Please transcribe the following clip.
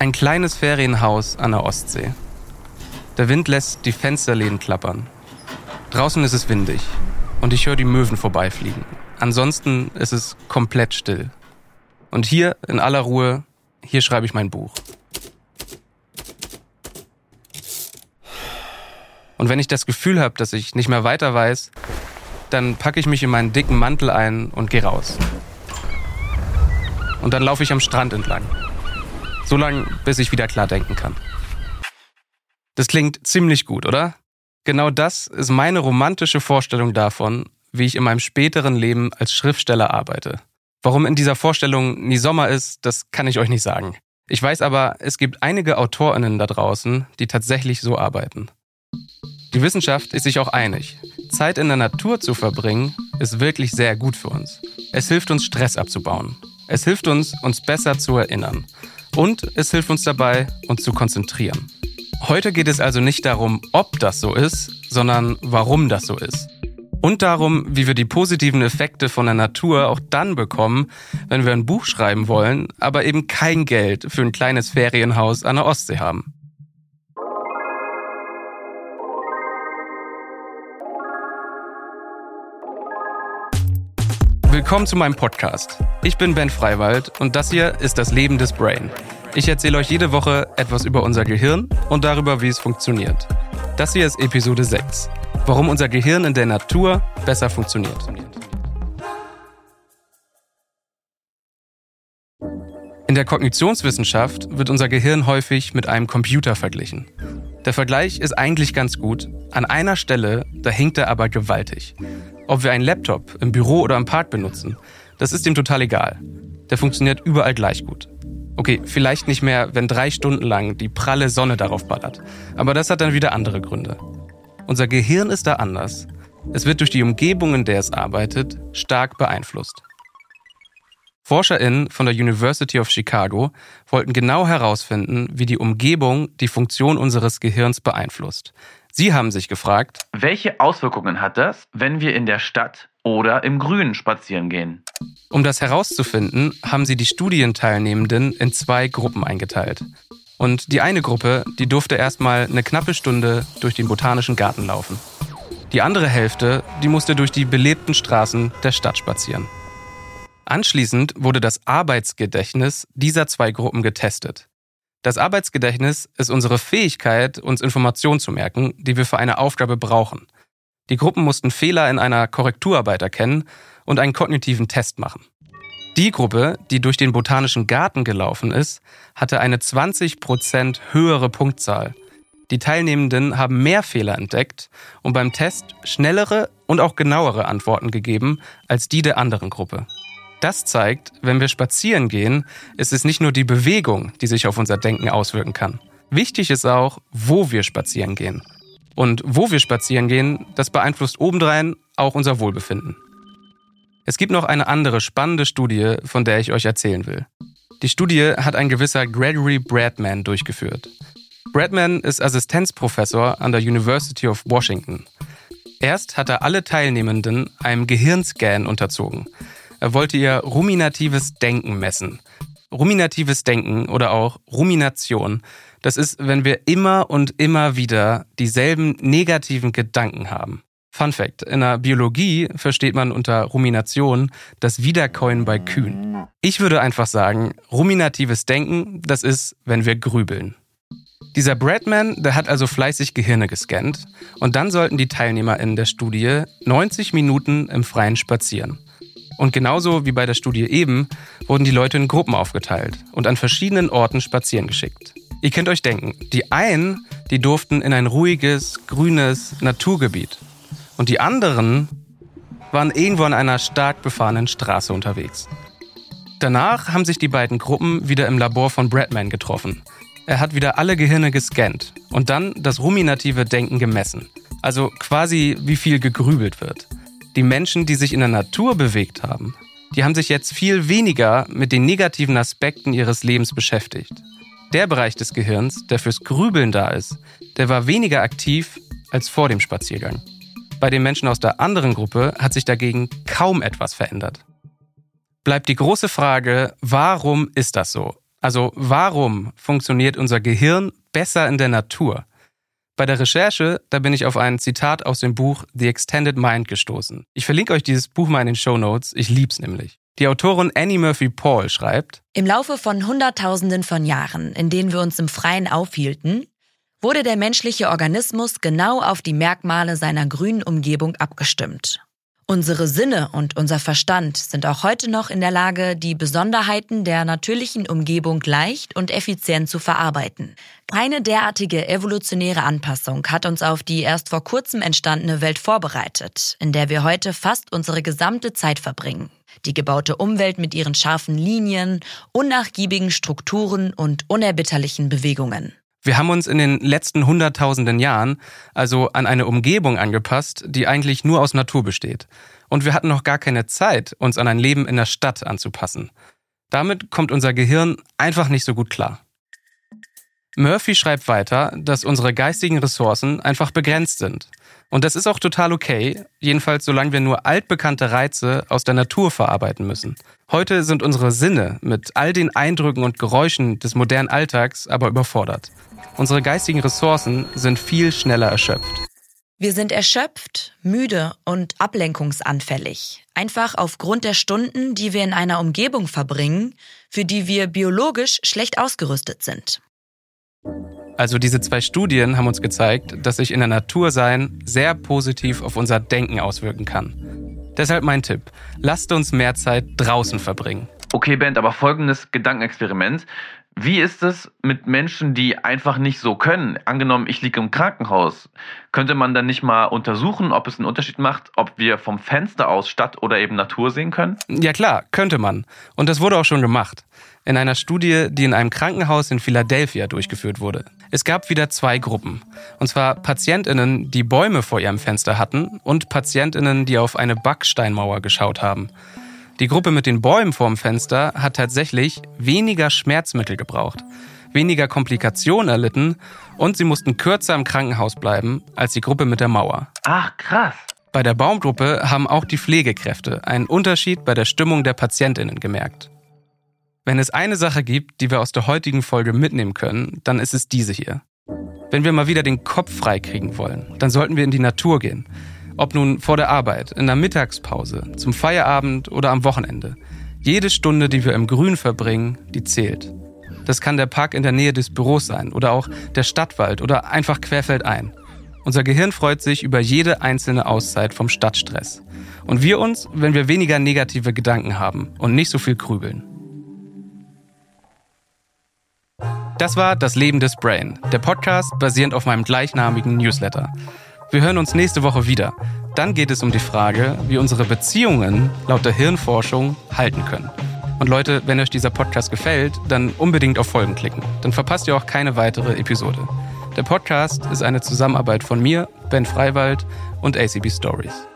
Ein kleines Ferienhaus an der Ostsee. Der Wind lässt die Fensterläden klappern. Draußen ist es windig und ich höre die Möwen vorbeifliegen. Ansonsten ist es komplett still. Und hier in aller Ruhe, hier schreibe ich mein Buch. Und wenn ich das Gefühl habe, dass ich nicht mehr weiter weiß, dann packe ich mich in meinen dicken Mantel ein und gehe raus. Und dann laufe ich am Strand entlang. So lange, bis ich wieder klar denken kann. Das klingt ziemlich gut, oder? Genau das ist meine romantische Vorstellung davon, wie ich in meinem späteren Leben als Schriftsteller arbeite. Warum in dieser Vorstellung nie Sommer ist, das kann ich euch nicht sagen. Ich weiß aber, es gibt einige Autorinnen da draußen, die tatsächlich so arbeiten. Die Wissenschaft ist sich auch einig. Zeit in der Natur zu verbringen, ist wirklich sehr gut für uns. Es hilft uns, Stress abzubauen. Es hilft uns, uns besser zu erinnern. Und es hilft uns dabei, uns zu konzentrieren. Heute geht es also nicht darum, ob das so ist, sondern warum das so ist. Und darum, wie wir die positiven Effekte von der Natur auch dann bekommen, wenn wir ein Buch schreiben wollen, aber eben kein Geld für ein kleines Ferienhaus an der Ostsee haben. Willkommen zu meinem Podcast. Ich bin Ben Freiwald und das hier ist das Leben des Brain. Ich erzähle euch jede Woche etwas über unser Gehirn und darüber, wie es funktioniert. Das hier ist Episode 6. Warum unser Gehirn in der Natur besser funktioniert. In der Kognitionswissenschaft wird unser Gehirn häufig mit einem Computer verglichen. Der Vergleich ist eigentlich ganz gut. An einer Stelle, da hinkt er aber gewaltig. Ob wir einen Laptop im Büro oder im Park benutzen, das ist ihm total egal. Der funktioniert überall gleich gut. Okay, vielleicht nicht mehr, wenn drei Stunden lang die pralle Sonne darauf ballert. Aber das hat dann wieder andere Gründe. Unser Gehirn ist da anders. Es wird durch die Umgebung, in der es arbeitet, stark beeinflusst. ForscherInnen von der University of Chicago wollten genau herausfinden, wie die Umgebung die Funktion unseres Gehirns beeinflusst. Sie haben sich gefragt, welche Auswirkungen hat das, wenn wir in der Stadt oder im Grünen spazieren gehen? Um das herauszufinden, haben sie die Studienteilnehmenden in zwei Gruppen eingeteilt. Und die eine Gruppe, die durfte erstmal eine knappe Stunde durch den botanischen Garten laufen. Die andere Hälfte, die musste durch die belebten Straßen der Stadt spazieren. Anschließend wurde das Arbeitsgedächtnis dieser zwei Gruppen getestet. Das Arbeitsgedächtnis ist unsere Fähigkeit, uns Informationen zu merken, die wir für eine Aufgabe brauchen. Die Gruppen mussten Fehler in einer Korrekturarbeit erkennen und einen kognitiven Test machen. Die Gruppe, die durch den botanischen Garten gelaufen ist, hatte eine 20% höhere Punktzahl. Die Teilnehmenden haben mehr Fehler entdeckt und beim Test schnellere und auch genauere Antworten gegeben als die der anderen Gruppe. Das zeigt, wenn wir spazieren gehen, ist es nicht nur die Bewegung, die sich auf unser Denken auswirken kann. Wichtig ist auch, wo wir spazieren gehen. Und wo wir spazieren gehen, das beeinflusst obendrein auch unser Wohlbefinden. Es gibt noch eine andere spannende Studie, von der ich euch erzählen will. Die Studie hat ein gewisser Gregory Bradman durchgeführt. Bradman ist Assistenzprofessor an der University of Washington. Erst hat er alle Teilnehmenden einem Gehirnscan unterzogen. Er wollte ihr ruminatives Denken messen. Ruminatives Denken oder auch Rumination, das ist, wenn wir immer und immer wieder dieselben negativen Gedanken haben. Fun Fact: In der Biologie versteht man unter Rumination das Wiederkäuen bei Kühen. Ich würde einfach sagen, ruminatives Denken, das ist, wenn wir grübeln. Dieser Bradman, der hat also fleißig Gehirne gescannt und dann sollten die Teilnehmer in der Studie 90 Minuten im Freien spazieren. Und genauso wie bei der Studie eben wurden die Leute in Gruppen aufgeteilt und an verschiedenen Orten spazieren geschickt. Ihr könnt euch denken, die einen, die durften in ein ruhiges, grünes Naturgebiet. Und die anderen waren irgendwo an einer stark befahrenen Straße unterwegs. Danach haben sich die beiden Gruppen wieder im Labor von Bradman getroffen. Er hat wieder alle Gehirne gescannt und dann das ruminative Denken gemessen. Also quasi wie viel gegrübelt wird. Die Menschen, die sich in der Natur bewegt haben, die haben sich jetzt viel weniger mit den negativen Aspekten ihres Lebens beschäftigt. Der Bereich des Gehirns, der fürs Grübeln da ist, der war weniger aktiv als vor dem Spaziergang. Bei den Menschen aus der anderen Gruppe hat sich dagegen kaum etwas verändert. Bleibt die große Frage, warum ist das so? Also warum funktioniert unser Gehirn besser in der Natur? Bei der Recherche, da bin ich auf ein Zitat aus dem Buch The Extended Mind gestoßen. Ich verlinke euch dieses Buch mal in den Show Notes, ich lieb's nämlich. Die Autorin Annie Murphy Paul schreibt, Im Laufe von Hunderttausenden von Jahren, in denen wir uns im Freien aufhielten, wurde der menschliche Organismus genau auf die Merkmale seiner grünen Umgebung abgestimmt. Unsere Sinne und unser Verstand sind auch heute noch in der Lage, die Besonderheiten der natürlichen Umgebung leicht und effizient zu verarbeiten. Keine derartige evolutionäre Anpassung hat uns auf die erst vor kurzem entstandene Welt vorbereitet, in der wir heute fast unsere gesamte Zeit verbringen. Die gebaute Umwelt mit ihren scharfen Linien, unnachgiebigen Strukturen und unerbitterlichen Bewegungen. Wir haben uns in den letzten hunderttausenden Jahren also an eine Umgebung angepasst, die eigentlich nur aus Natur besteht. Und wir hatten noch gar keine Zeit, uns an ein Leben in der Stadt anzupassen. Damit kommt unser Gehirn einfach nicht so gut klar. Murphy schreibt weiter, dass unsere geistigen Ressourcen einfach begrenzt sind. Und das ist auch total okay, jedenfalls solange wir nur altbekannte Reize aus der Natur verarbeiten müssen. Heute sind unsere Sinne mit all den Eindrücken und Geräuschen des modernen Alltags aber überfordert. Unsere geistigen Ressourcen sind viel schneller erschöpft. Wir sind erschöpft, müde und ablenkungsanfällig. Einfach aufgrund der Stunden, die wir in einer Umgebung verbringen, für die wir biologisch schlecht ausgerüstet sind. Also diese zwei Studien haben uns gezeigt, dass sich in der Natur sein sehr positiv auf unser Denken auswirken kann. Deshalb mein Tipp, lasst uns mehr Zeit draußen verbringen. Okay, Band, aber folgendes Gedankenexperiment. Wie ist es mit Menschen, die einfach nicht so können? Angenommen, ich liege im Krankenhaus. Könnte man dann nicht mal untersuchen, ob es einen Unterschied macht, ob wir vom Fenster aus Stadt oder eben Natur sehen können? Ja klar, könnte man. Und das wurde auch schon gemacht. In einer Studie, die in einem Krankenhaus in Philadelphia durchgeführt wurde. Es gab wieder zwei Gruppen. Und zwar Patientinnen, die Bäume vor ihrem Fenster hatten und Patientinnen, die auf eine Backsteinmauer geschaut haben. Die Gruppe mit den Bäumen vorm Fenster hat tatsächlich weniger Schmerzmittel gebraucht, weniger Komplikationen erlitten und sie mussten kürzer im Krankenhaus bleiben als die Gruppe mit der Mauer. Ach, krass. Bei der Baumgruppe haben auch die Pflegekräfte einen Unterschied bei der Stimmung der Patientinnen gemerkt. Wenn es eine Sache gibt, die wir aus der heutigen Folge mitnehmen können, dann ist es diese hier. Wenn wir mal wieder den Kopf frei kriegen wollen, dann sollten wir in die Natur gehen. Ob nun vor der Arbeit, in der Mittagspause, zum Feierabend oder am Wochenende. Jede Stunde, die wir im Grün verbringen, die zählt. Das kann der Park in der Nähe des Büros sein oder auch der Stadtwald oder einfach querfeldein. Unser Gehirn freut sich über jede einzelne Auszeit vom Stadtstress. Und wir uns, wenn wir weniger negative Gedanken haben und nicht so viel grübeln. Das war Das Leben des Brain, der Podcast basierend auf meinem gleichnamigen Newsletter. Wir hören uns nächste Woche wieder. Dann geht es um die Frage, wie unsere Beziehungen laut der Hirnforschung halten können. Und Leute, wenn euch dieser Podcast gefällt, dann unbedingt auf Folgen klicken. Dann verpasst ihr auch keine weitere Episode. Der Podcast ist eine Zusammenarbeit von mir, Ben Freiwald und ACB Stories.